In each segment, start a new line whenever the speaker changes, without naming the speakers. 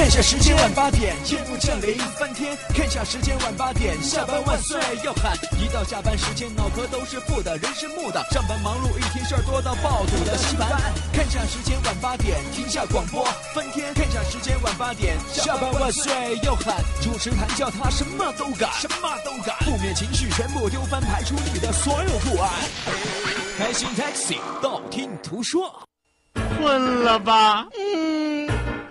看下时间晚八点，夜幕降临翻天。看下时间晚八点，下班万岁要喊。一到下班时间，脑壳都是负的，人是木的。上班忙碌一天，事儿多到爆肚的稀饭。看下时间晚八点，停下广播翻天。看下时间晚八点，下班万岁要喊。主持谈笑他什么都敢，什么都敢。负面情绪全部丢翻，排除你的所有不安。开心 taxi，道听途说。
困了吧？嗯。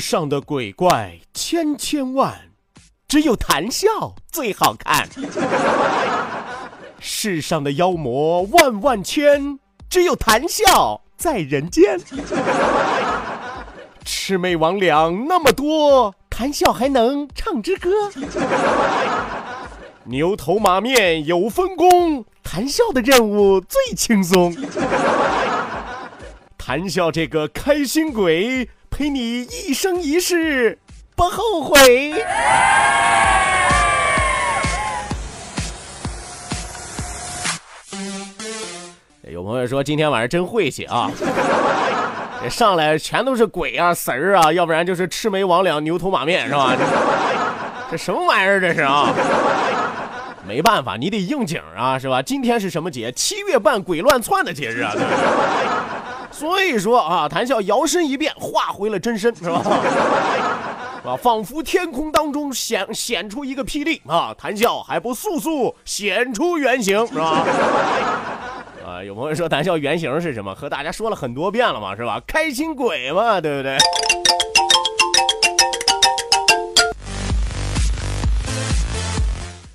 上的鬼怪千千万，只有谈笑最好看。世上的妖魔万万千，只有谈笑在人间。魑魅魍魉那么多，谈笑还能唱支歌。牛头马面有分工，谈笑的任务最轻松。谈笑这个开心鬼。陪你一生一世不后悔。有朋友说今天晚上真晦气啊！这上来全都是鬼啊、神儿啊，要不然就是魑魅魍魉、牛头马面，是吧？这什么玩意儿？这是啊！没办法，你得应景啊，是吧？今天是什么节？七月半鬼乱窜的节日啊！所以说啊，谈笑摇身一变，化回了真身，是吧？啊，仿佛天空当中显显出一个霹雳啊！谈笑还不速速显出原形，是吧？啊，有朋友说谈笑原形是什么？和大家说了很多遍了嘛，是吧？开心鬼嘛，对不对？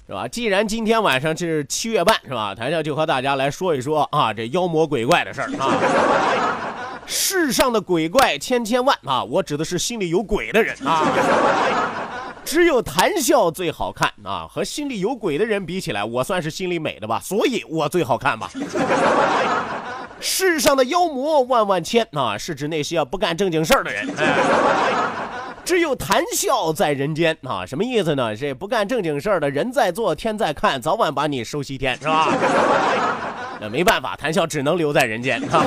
是吧？既然今天晚上是七月半，是吧？谈笑就和大家来说一说啊，这妖魔鬼怪的事儿啊。世上的鬼怪千千万啊！我指的是心里有鬼的人啊。只有谈笑最好看啊！和心里有鬼的人比起来，我算是心里美的吧，所以我最好看吧。世上的妖魔万万千啊，是指那些不干正经事儿的人。只有谈笑在人间啊，什么意思呢？这不干正经事儿的人在做，天在看，早晚把你收西天，是吧？那没办法，谈笑只能留在人间啊。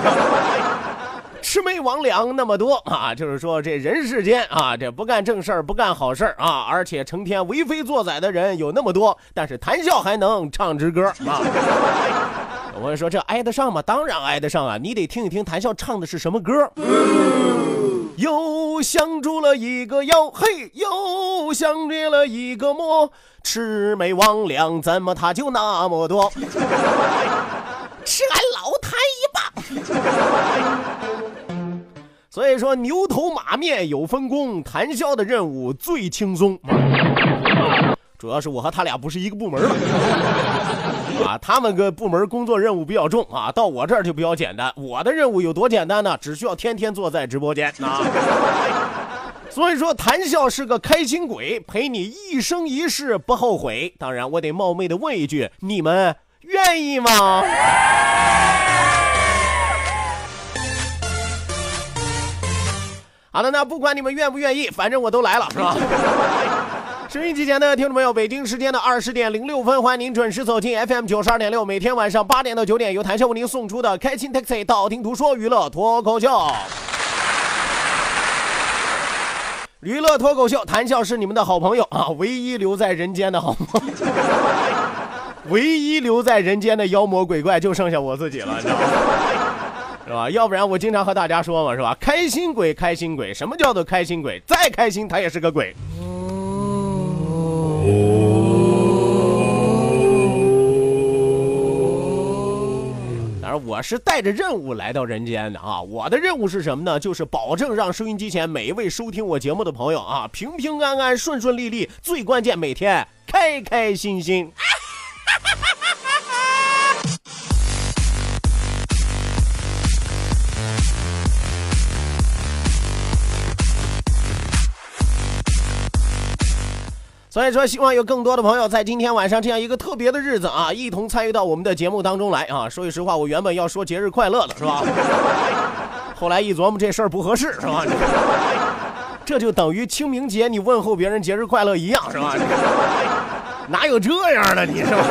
魑魅魍魉那么多啊，就是说这人世间啊，这不干正事儿、不干好事儿啊，而且成天为非作歹的人有那么多，但是谈笑还能唱支歌啊。我说这挨得上吗？当然挨得上啊！你得听一听谈笑唱的是什么歌。又想出了一个妖，嘿，又想灭了一个魔，魑魅魍魉怎么他就那么多？吃俺老谭一棒！所以说牛头马面有分工，谈笑的任务最轻松。主要是我和他俩不是一个部门的，啊，他们个部门工作任务比较重啊，到我这儿就比较简单。我的任务有多简单呢？只需要天天坐在直播间啊。所以说，谈笑是个开心鬼，陪你一生一世不后悔。当然，我得冒昧的问一句，你们愿意吗？好的，那不管你们愿不愿意，反正我都来了，是吧？收音机前的听众朋友，北京时间的二十点零六分，欢迎您准时走进 FM 九十二点六，每天晚上八点到九点，由谭笑为您送出的开心 Taxi，道听途说娱乐脱口秀。娱乐脱口秀，谈笑是你们的好朋友啊，唯一留在人间的好朋友，唯一留在人间的妖魔鬼怪就剩下我自己了，你知道吗？是吧？要不然我经常和大家说嘛，是吧？开心鬼，开心鬼，什么叫做开心鬼？再开心他也是个鬼。当当然，我是带着任务来到人间的啊！我的任务是什么呢？就是保证让收音机前每一位收听我节目的朋友啊，平平安安、顺顺利利，最关键每天开开心心。所以说，希望有更多的朋友在今天晚上这样一个特别的日子啊，一同参与到我们的节目当中来啊。说句实话，我原本要说节日快乐的是吧？后来一琢磨，这事儿不合适是吧？这就等于清明节你问候别人节日快乐一样是吧？哪有这样的你是吧？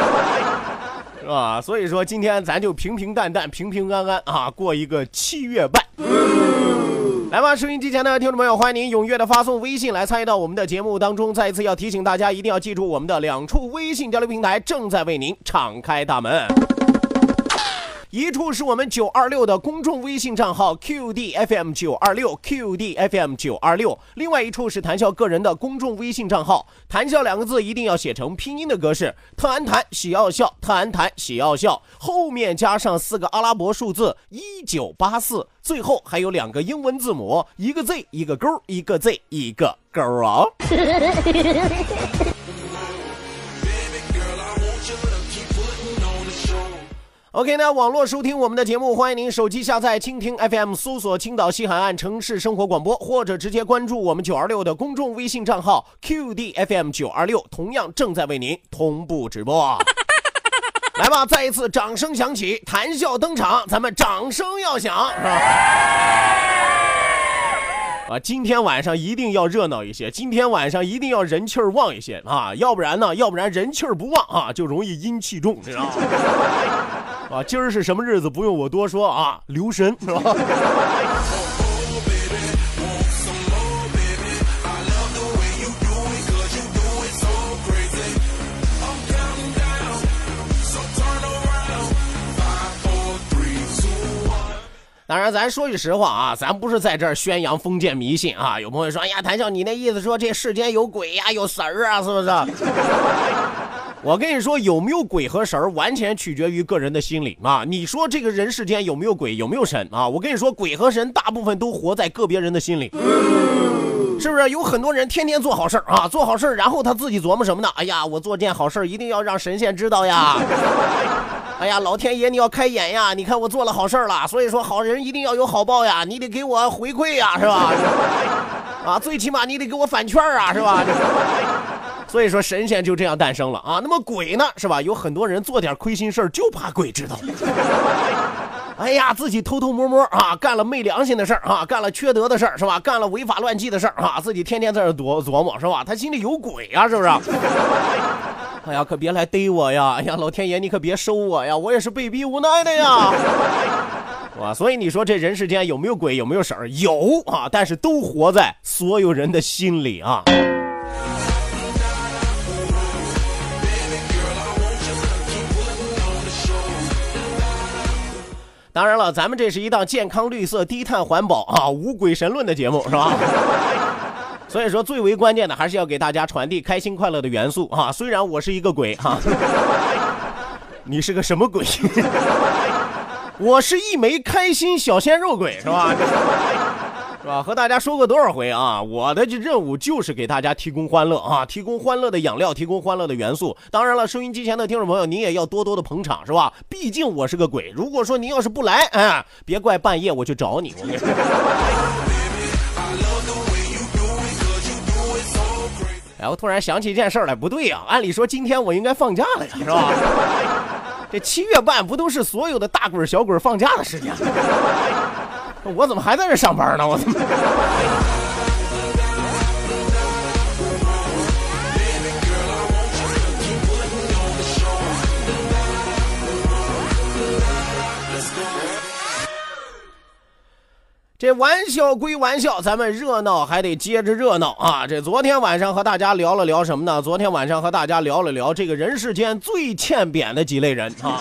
是吧？所以说，今天咱就平平淡淡、平平安安啊，过一个七月半。来吧，收音机前的听众朋友，欢迎您踊跃的发送微信来参与到我们的节目当中。再一次要提醒大家，一定要记住我们的两处微信交流平台正在为您敞开大门。一处是我们九二六的公众微信账号 QDFM 九二六 QDFM 九二六，另外一处是谈笑个人的公众微信账号，谈笑两个字一定要写成拼音的格式，特安谈喜要笑，特安谈喜要笑，后面加上四个阿拉伯数字一九八四，最后还有两个英文字母，一个 Z 一个勾，一个 Z 一个勾啊。OK，那网络收听我们的节目，欢迎您手机下载蜻蜓 FM，搜索青岛西海岸城市生活广播，或者直接关注我们九二六的公众微信账号 QDFM 九二六，同样正在为您同步直播。来吧，再一次掌声响起，谈笑登场，咱们掌声要响，是吧？啊，今天晚上一定要热闹一些，今天晚上一定要人气儿旺一些啊，要不然呢，要不然人气儿不旺啊，就容易阴气重，知道吗？啊，今儿是什么日子？不用我多说啊，留神 是吧？当然，咱说句实话啊，咱不是在这儿宣扬封建迷信啊。有朋友说：“哎呀，谭笑，你那意思说这世间有鬼呀，有神儿啊，是不是？”我跟你说，有没有鬼和神儿，完全取决于个人的心理啊。你说这个人世间有没有鬼，有没有神啊？我跟你说，鬼和神大部分都活在个别人的心里，是不是？有很多人天天做好事儿啊，做好事儿，然后他自己琢磨什么呢？哎呀，我做件好事儿，一定要让神仙知道呀。哎呀，老天爷，你要开眼呀！你看我做了好事儿了，所以说好人一定要有好报呀，你得给我回馈呀，是吧？啊，最起码你得给我返券啊，是吧？所以说神仙就这样诞生了啊。那么鬼呢，是吧？有很多人做点亏心事就怕鬼知道。哎呀，自己偷偷摸摸啊，干了昧良心的事儿啊，干了缺德的事儿，是吧？干了违法乱纪的事儿啊，自己天天在这琢琢磨，是吧？他心里有鬼啊，是不是？哎呀，可别来逮我呀！哎呀，老天爷，你可别收我呀！我也是被逼无奈的呀，哇！所以你说这人世间有没有鬼，有没有神儿？有啊，但是都活在所有人的心里啊。当然了，咱们这是一档健康、绿色、低碳、环保啊，无鬼神论的节目，是吧？所以说，最为关键的还是要给大家传递开心快乐的元素啊！虽然我是一个鬼哈，你是个什么鬼？我是一枚开心小鲜肉鬼，是吧？是吧？和大家说过多少回啊？我的这任务就是给大家提供欢乐啊，提供欢乐的养料，提供欢乐的元素。当然了，收音机前的听众朋友，您也要多多的捧场，是吧？毕竟我是个鬼。如果说您要是不来，哎，别怪半夜我去找你。我跟你说。哎，我突然想起一件事来，不对呀，按理说今天我应该放假了呀，是吧？这七月半不都是所有的大鬼小鬼放假的时间？我怎么还在这上班呢？我怎么？这玩笑归玩笑，咱们热闹还得接着热闹啊！这昨天晚上和大家聊了聊什么呢？昨天晚上和大家聊了聊这个人世间最欠扁的几类人啊！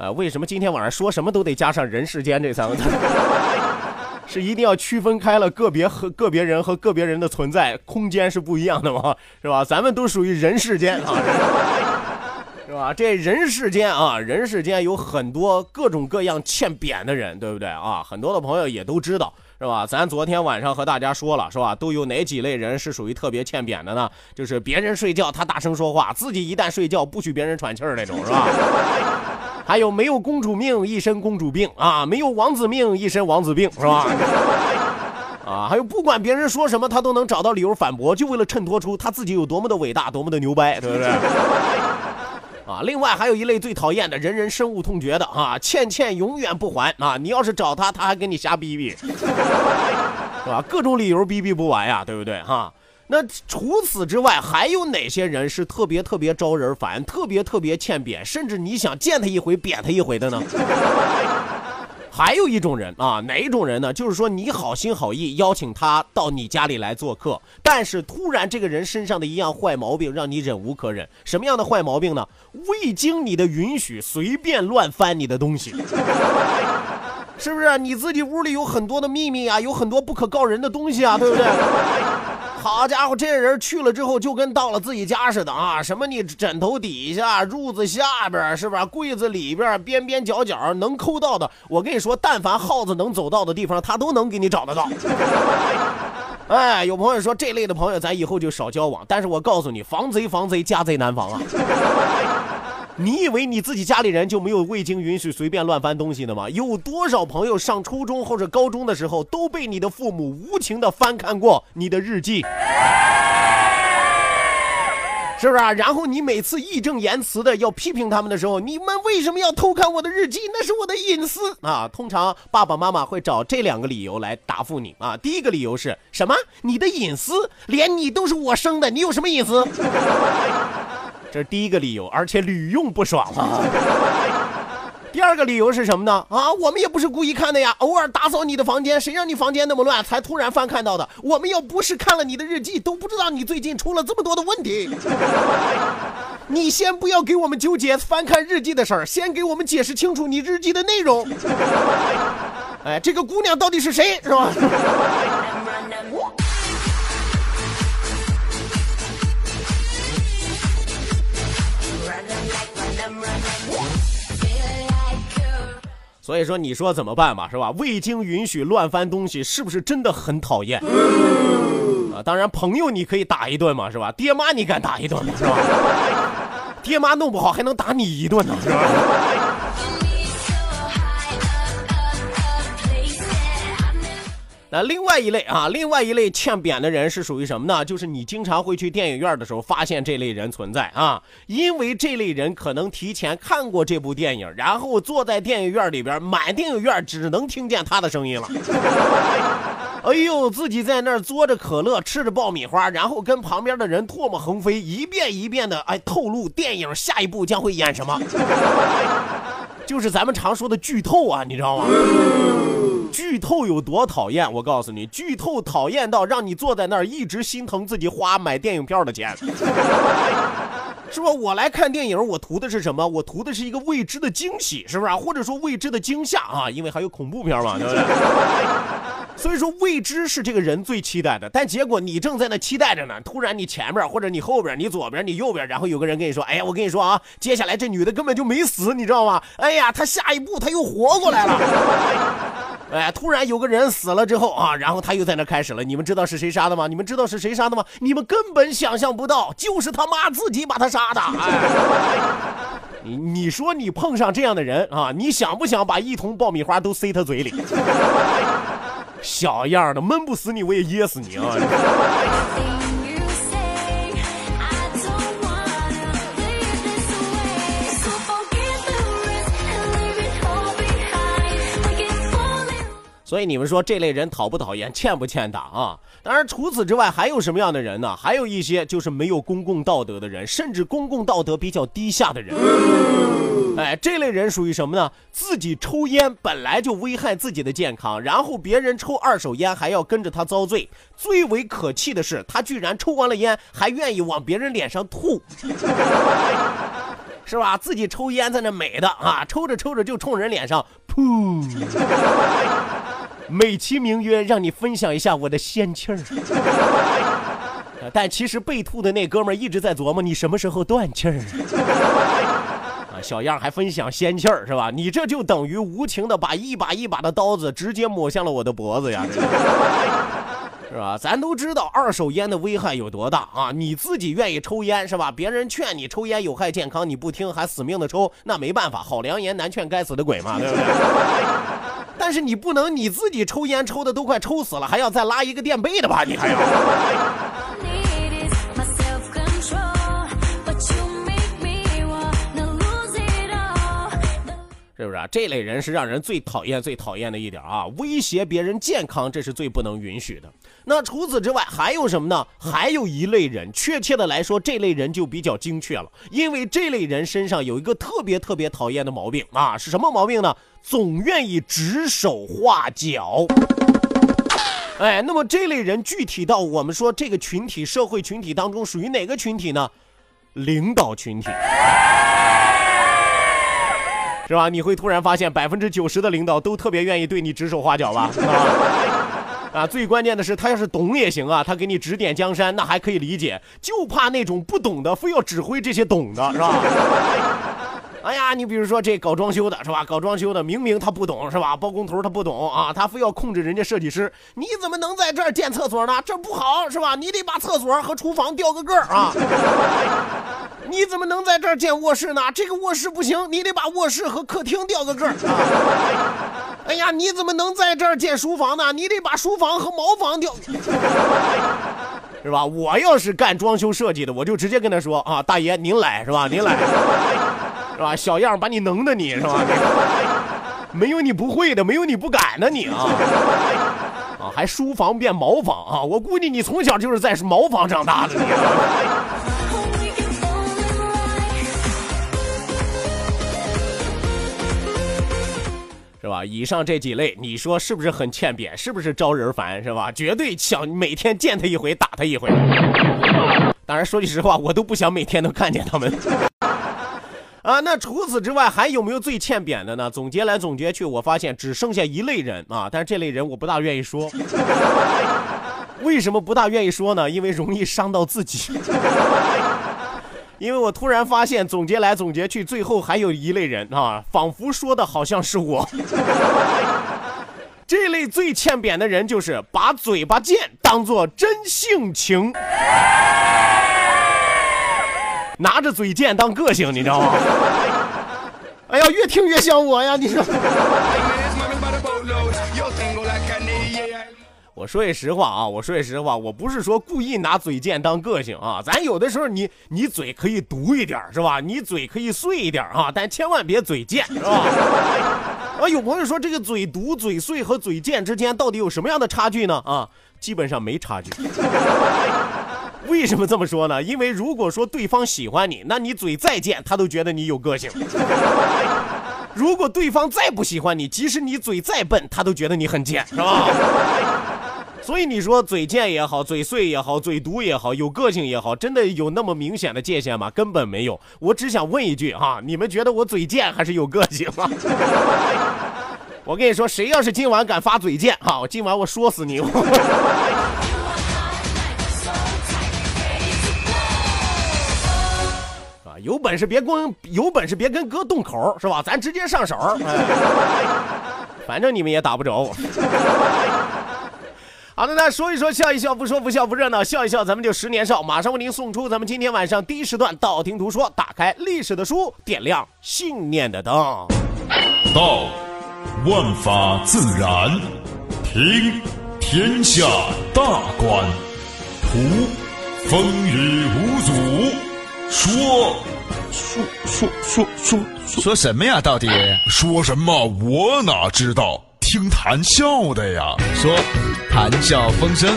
啊，为什么今天晚上说什么都得加上“人世间”这三个字？是一定要区分开了个别和个别人和个别人的存在空间是不一样的吗？是吧？咱们都属于人世间啊。是吧？这人世间啊，人世间有很多各种各样欠扁的人，对不对啊？很多的朋友也都知道，是吧？咱昨天晚上和大家说了，是吧？都有哪几类人是属于特别欠扁的呢？就是别人睡觉他大声说话，自己一旦睡觉不许别人喘气儿那种，是吧？还有没有公主命一身公主病啊？没有王子命一身王子病，是吧？啊，还有不管别人说什么，他都能找到理由反驳，就为了衬托出他自己有多么的伟大，多么的牛掰，对不对？啊，另外还有一类最讨厌的，人人深恶痛绝的啊，欠欠永远不还啊！你要是找他，他还跟你瞎逼逼，是吧？各种理由逼逼不完呀，对不对哈？那除此之外，还有哪些人是特别特别招人烦，特别特别欠扁，甚至你想见他一回扁他一回的呢？还有一种人啊，哪一种人呢？就是说你好心好意邀请他到你家里来做客，但是突然这个人身上的一样坏毛病让你忍无可忍。什么样的坏毛病呢？未经你的允许随便乱翻你的东西，是不是？你自己屋里有很多的秘密啊，有很多不可告人的东西啊，对不对？好家伙，这人去了之后就跟到了自己家似的啊！什么你枕头底下、褥子下边，是吧？柜子里边、边边角角能抠到的，我跟你说，但凡耗子能走到的地方，他都能给你找得到。哎，有朋友说这类的朋友咱以后就少交往，但是我告诉你，防贼防贼，家贼难防啊！你以为你自己家里人就没有未经允许随便乱翻东西的吗？有多少朋友上初中或者高中的时候都被你的父母无情的翻看过你的日记？是不是啊？然后你每次义正言辞的要批评他们的时候，你们为什么要偷看我的日记？那是我的隐私啊！通常爸爸妈妈会找这两个理由来答复你啊。第一个理由是什么？你的隐私？连你都是我生的，你有什么隐私？这是第一个理由，而且屡用不爽啊。第二个理由是什么呢？啊，我们也不是故意看的呀，偶尔打扫你的房间，谁让你房间那么乱，才突然翻看到的。我们要不是看了你的日记，都不知道你最近出了这么多的问题。你先不要给我们纠结翻看日记的事儿，先给我们解释清楚你日记的内容。哎，这个姑娘到底是谁，是吧？所以说，你说怎么办吧，是吧？未经允许乱翻东西，是不是真的很讨厌？啊，当然，朋友你可以打一顿嘛，是吧？爹妈你敢打一顿吗？是吧？爹妈弄不好还能打你一顿呢，是吧？那另外一类啊，另外一类欠扁的人是属于什么呢？就是你经常会去电影院的时候发现这类人存在啊，因为这类人可能提前看过这部电影，然后坐在电影院里边，满电影院只能听见他的声音了。哎呦，自己在那儿嘬着可乐，吃着爆米花，然后跟旁边的人唾沫横飞，一遍一遍的哎透露电影下一步将会演什么，就是咱们常说的剧透啊，你知道吗？剧透有多讨厌？我告诉你，剧透讨厌到让你坐在那儿一直心疼自己花买电影票的钱，是吧？我来看电影，我图的是什么？我图的是一个未知的惊喜，是不是？或者说未知的惊吓啊？因为还有恐怖片嘛，对不对？所以说未知是这个人最期待的，但结果你正在那期待着呢，突然你前面或者你后边、你左边、你右边，然后有个人跟你说：“哎呀，我跟你说啊，接下来这女的根本就没死，你知道吗？哎呀，她下一步她又活过来了。”哎，突然有个人死了之后啊，然后他又在那开始了。你们知道是谁杀的吗？你们知道是谁杀的吗？你们根本想象不到，就是他妈自己把他杀的。哎，你你说你碰上这样的人啊，你想不想把一桶爆米花都塞他嘴里？小样的，闷不死你，我也噎死你啊！所以你们说这类人讨不讨厌，欠不欠打啊？当然，除此之外还有什么样的人呢？还有一些就是没有公共道德的人，甚至公共道德比较低下的人。哎，这类人属于什么呢？自己抽烟本来就危害自己的健康，然后别人抽二手烟还要跟着他遭罪。最为可气的是，他居然抽完了烟还愿意往别人脸上吐，是吧？自己抽烟在那美的啊，抽着抽着就冲人脸上噗。美其名曰让你分享一下我的仙气儿，但其实被吐的那哥们儿一直在琢磨你什么时候断气儿啊。小样还分享仙气儿是吧？你这就等于无情的把一把一把的刀子直接抹向了我的脖子呀！是吧？咱都知道二手烟的危害有多大啊！你自己愿意抽烟是吧？别人劝你抽烟有害健康，你不听还死命的抽，那没办法，好良言难劝该死的鬼嘛，对不对？但是你不能你自己抽烟抽的都快抽死了，还要再拉一个垫背的吧？你还要？是不是啊？这类人是让人最讨厌、最讨厌的一点啊！威胁别人健康，这是最不能允许的。那除此之外还有什么呢？还有一类人，确切的来说，这类人就比较精确了，因为这类人身上有一个特别特别讨厌的毛病啊！是什么毛病呢？总愿意指手画脚。哎，那么这类人具体到我们说这个群体、社会群体当中属于哪个群体呢？领导群体。是吧？你会突然发现，百分之九十的领导都特别愿意对你指手画脚吧？啊，啊最关键的是，他要是懂也行啊，他给你指点江山，那还可以理解。就怕那种不懂的，非要指挥这些懂的，是吧？哎呀，你比如说这搞装修的，是吧？搞装修的，明明他不懂，是吧？包工头他不懂啊，他非要控制人家设计师。你怎么能在这儿建厕所呢？这不好，是吧？你得把厕所和厨房调个个儿啊。你怎么能在这儿建卧室呢？这个卧室不行，你得把卧室和客厅调个个儿。哎呀，你怎么能在这儿建书房呢？你得把书房和茅房调，是吧？我要是干装修设计的，我就直接跟他说啊，大爷您来是吧？您来，是吧？小样把你能的你是吧？没有你不会的，没有你不敢的你啊！啊，还书房变茅房啊？我估计你从小就是在茅房长大的你。是吧？以上这几类，你说是不是很欠扁？是不是招人烦？是吧？绝对想每天见他一回，打他一回。当然，说句实话，我都不想每天都看见他们。啊，那除此之外，还有没有最欠扁的呢？总结来总结去，我发现只剩下一类人啊。但是这类人我不大愿意说。为什么不大愿意说呢？因为容易伤到自己。因为我突然发现，总结来总结去，最后还有一类人啊，仿佛说的好像是我。这类最欠扁的人，就是把嘴巴贱当做真性情，拿着嘴贱当个性，你知道吗？哎呀，越听越像我呀！你说。我说句实话啊，我说句实话，我不是说故意拿嘴贱当个性啊，咱有的时候你你嘴可以毒一点是吧？你嘴可以碎一点啊，但千万别嘴贱是吧？啊，有朋友说这个嘴毒、嘴碎和嘴贱之间到底有什么样的差距呢？啊，基本上没差距。为什么这么说呢？因为如果说对方喜欢你，那你嘴再贱，他都觉得你有个性；如果对方再不喜欢你，即使你嘴再笨，他都觉得你很贱，是吧？所以你说嘴贱也好，嘴碎也好，嘴毒也好，有个性也好，真的有那么明显的界限吗？根本没有。我只想问一句哈，你们觉得我嘴贱还是有个性吗？我跟你说，谁要是今晚敢发嘴贱哈，我今晚我说死你！啊，有本事别跟有本事别跟哥动口是吧？咱直接上手，反正你们也打不着我。好的，那说一说，笑一笑，不说不笑不热闹，笑一笑，咱们就十年少。马上为您送出咱们今天晚上第一时段道听途说，打开历史的书，点亮信念的灯。
道，万法自然；听，天下大观；图，风雨无阻；说，
说说说说
说什么呀？到底
说什么？我哪知道？听谈笑的呀，
说谈笑风生，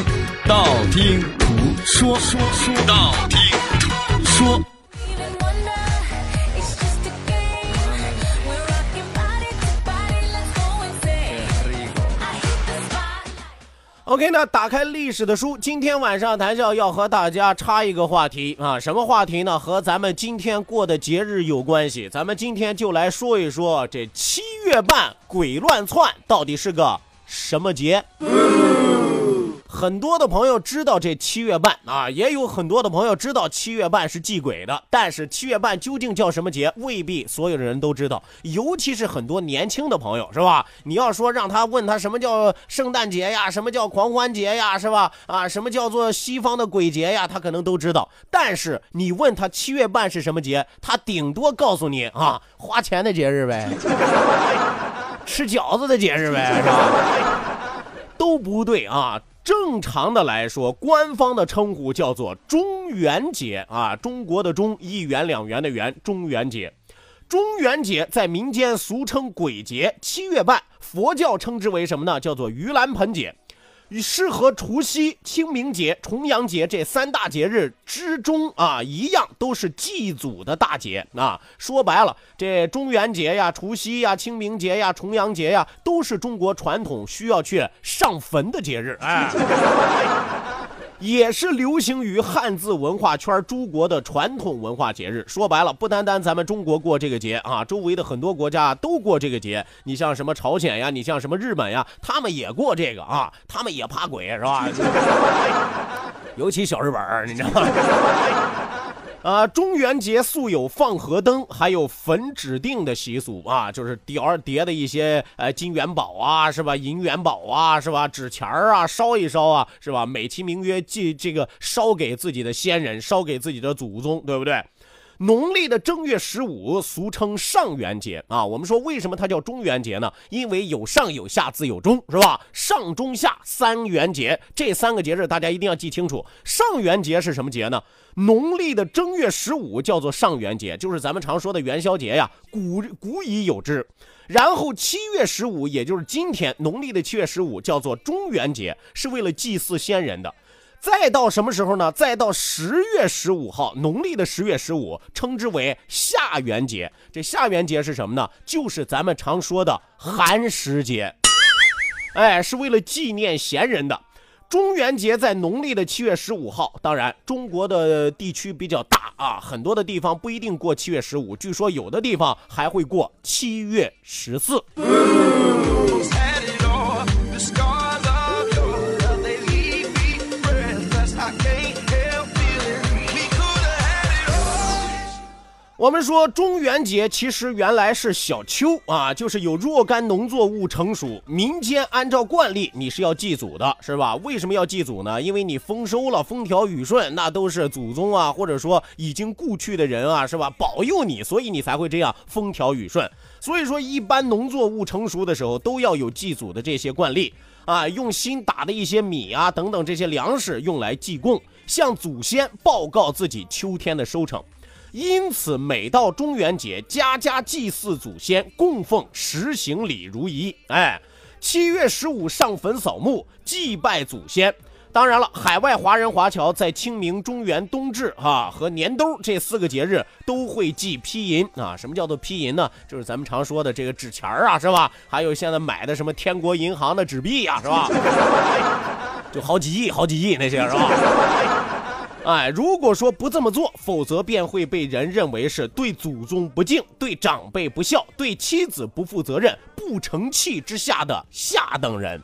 道听途说，说说道听途说。
OK，那打开历史的书，今天晚上谈笑要和大家插一个话题啊，什么话题呢？和咱们今天过的节日有关系。咱们今天就来说一说这七月半鬼乱窜到底是个什么节？很多的朋友知道这七月半啊，也有很多的朋友知道七月半是祭鬼的。但是七月半究竟叫什么节，未必所有的人都知道。尤其是很多年轻的朋友，是吧？你要说让他问他什么叫圣诞节呀，什么叫狂欢节呀，是吧？啊，什么叫做西方的鬼节呀，他可能都知道。但是你问他七月半是什么节，他顶多告诉你啊，花钱的节日呗，吃饺子的节日呗，是吧？都不对啊。正常的来说，官方的称呼叫做中元节啊，中国的中一元两元的元，中元节。中元节在民间俗称鬼节，七月半，佛教称之为什么呢？叫做盂兰盆节。适合除夕、清明节、重阳节这三大节日之中啊，一样都是祭祖的大节啊。说白了，这中元节呀、除夕呀、清明节呀、重阳节呀，都是中国传统需要去上坟的节日，哎。也是流行于汉字文化圈诸国的传统文化节日。说白了，不单单咱们中国过这个节啊，周围的很多国家都过这个节。你像什么朝鲜呀，你像什么日本呀，他们也过这个啊，他们也怕鬼是吧？尤其小日本你知道吗？啊，中元节素有放河灯，还有焚指定的习俗啊，就是点叠的一些呃金元宝啊，是吧？银元宝啊，是吧？纸钱儿啊，烧一烧啊，是吧？美其名曰祭这个烧给自己的先人，烧给自己的祖宗，对不对？农历的正月十五俗称上元节啊。我们说为什么它叫中元节呢？因为有上有下自有中，是吧？上中下三元节，这三个节日大家一定要记清楚。上元节是什么节呢？农历的正月十五叫做上元节，就是咱们常说的元宵节呀，古古已有之。然后七月十五，也就是今天农历的七月十五，叫做中元节，是为了祭祀先人的。再到什么时候呢？再到十月十五号，农历的十月十五，称之为下元节。这下元节是什么呢？就是咱们常说的寒食节，哎，是为了纪念贤人的。中元节在农历的七月十五号，当然中国的地区比较大啊，很多的地方不一定过七月十五，据说有的地方还会过七月十四。我们说中元节其实原来是小秋啊，就是有若干农作物成熟，民间按照惯例你是要祭祖的，是吧？为什么要祭祖呢？因为你丰收了，风调雨顺，那都是祖宗啊，或者说已经故去的人啊，是吧？保佑你，所以你才会这样风调雨顺。所以说，一般农作物成熟的时候都要有祭祖的这些惯例啊，用新打的一些米啊等等这些粮食用来祭供，向祖先报告自己秋天的收成。因此，每到中元节，家家祭祀祖先，供奉实行礼如仪。哎，七月十五上坟扫墓，祭拜祖先。当然了，海外华人华侨在清明、中元、冬至啊和年兜这四个节日都会祭批银啊。什么叫做批银呢？就是咱们常说的这个纸钱啊，是吧？还有现在买的什么天国银行的纸币呀，是吧？就好几亿、好几亿那些，是吧？哎，如果说不这么做，否则便会被人认为是对祖宗不敬、对长辈不孝、对妻子不负责任、不成器之下的下等人。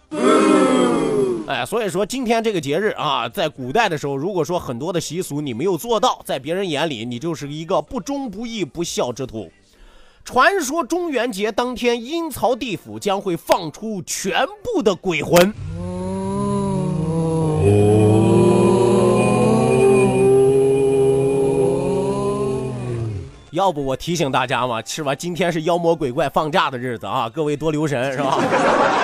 哎，所以说今天这个节日啊，在古代的时候，如果说很多的习俗你没有做到，在别人眼里你就是一个不忠不义不孝之徒。传说中元节当天，阴曹地府将会放出全部的鬼魂。要不我提醒大家嘛，是吧？今天是妖魔鬼怪放假的日子啊，各位多留神，是吧？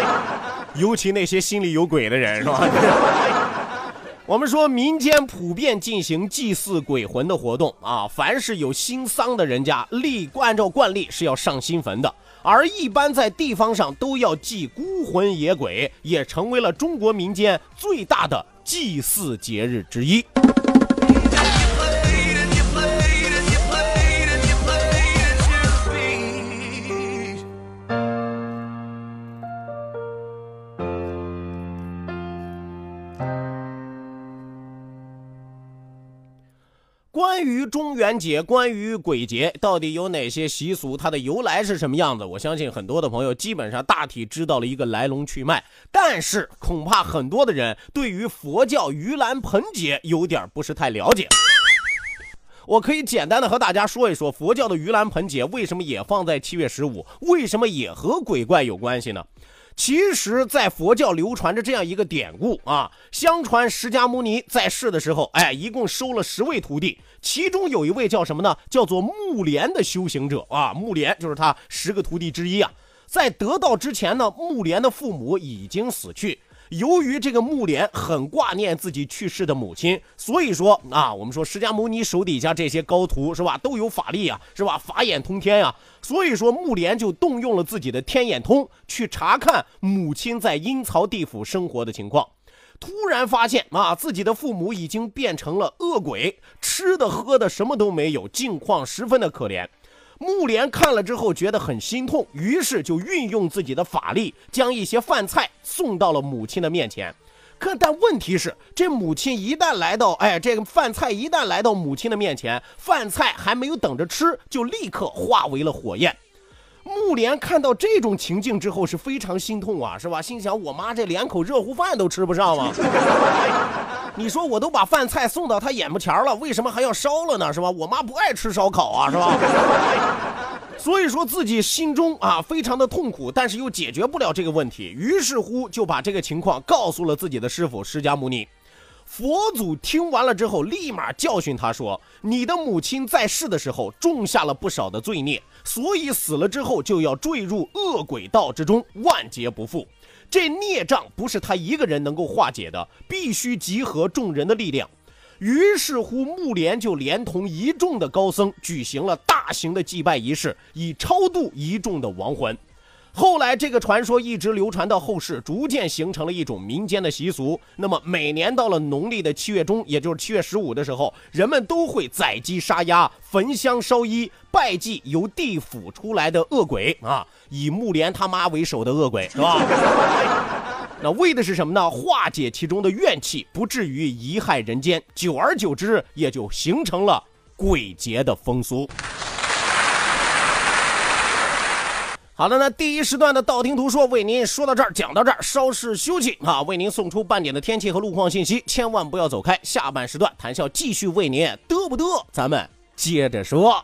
尤其那些心里有鬼的人，是吧？我们说民间普遍进行祭祀鬼魂的活动啊，凡是有新丧的人家，立按照惯例是要上新坟的，而一般在地方上都要祭孤魂野鬼，也成为了中国民间最大的祭祀节日之一。中元节，关于鬼节，到底有哪些习俗？它的由来是什么样子？我相信很多的朋友基本上大体知道了一个来龙去脉，但是恐怕很多的人对于佛教盂兰盆节有点不是太了解。我可以简单的和大家说一说，佛教的盂兰盆节为什么也放在七月十五？为什么也和鬼怪有关系呢？其实，在佛教流传着这样一个典故啊，相传释迦牟尼在世的时候，哎，一共收了十位徒弟，其中有一位叫什么呢？叫做木莲的修行者啊，木莲就是他十个徒弟之一啊。在得道之前呢，木莲的父母已经死去。由于这个木莲很挂念自己去世的母亲，所以说啊，我们说释迦牟尼手底下这些高徒是吧，都有法力啊，是吧，法眼通天呀。所以说木莲就动用了自己的天眼通去查看母亲在阴曹地府生活的情况，突然发现啊，自己的父母已经变成了恶鬼，吃的喝的什么都没有，境况十分的可怜。木莲看了之后觉得很心痛，于是就运用自己的法力，将一些饭菜送到了母亲的面前。可但问题是，这母亲一旦来到，哎，这个饭菜一旦来到母亲的面前，饭菜还没有等着吃，就立刻化为了火焰。木莲看到这种情境之后是非常心痛啊，是吧？心想我妈这连口热乎饭都吃不上吗？你说我都把饭菜送到他眼巴前了，为什么还要烧了呢？是吧？我妈不爱吃烧烤啊，是吧？所以说自己心中啊非常的痛苦，但是又解决不了这个问题，于是乎就把这个情况告诉了自己的师傅释迦牟尼。佛祖听完了之后，立马教训他说：“你的母亲在世的时候种下了不少的罪孽，所以死了之后就要坠入恶鬼道之中，万劫不复。这孽障不是他一个人能够化解的，必须集合众人的力量。”于是乎，木莲就连同一众的高僧举行了大型的祭拜仪式，以超度一众的亡魂。后来，这个传说一直流传到后世，逐渐形成了一种民间的习俗。那么，每年到了农历的七月中，也就是七月十五的时候，人们都会宰鸡杀鸭、焚香烧衣，拜祭由地府出来的恶鬼啊，以木莲他妈为首的恶鬼，是吧？那为的是什么呢？化解其中的怨气，不至于贻害人间。久而久之，也就形成了鬼节的风俗。好的，那第一时段的道听途说为您说到这儿，讲到这儿，稍事休息啊，为您送出半点的天气和路况信息，千万不要走开。下半时段谈笑继续为您嘚不嘚，咱们接着说。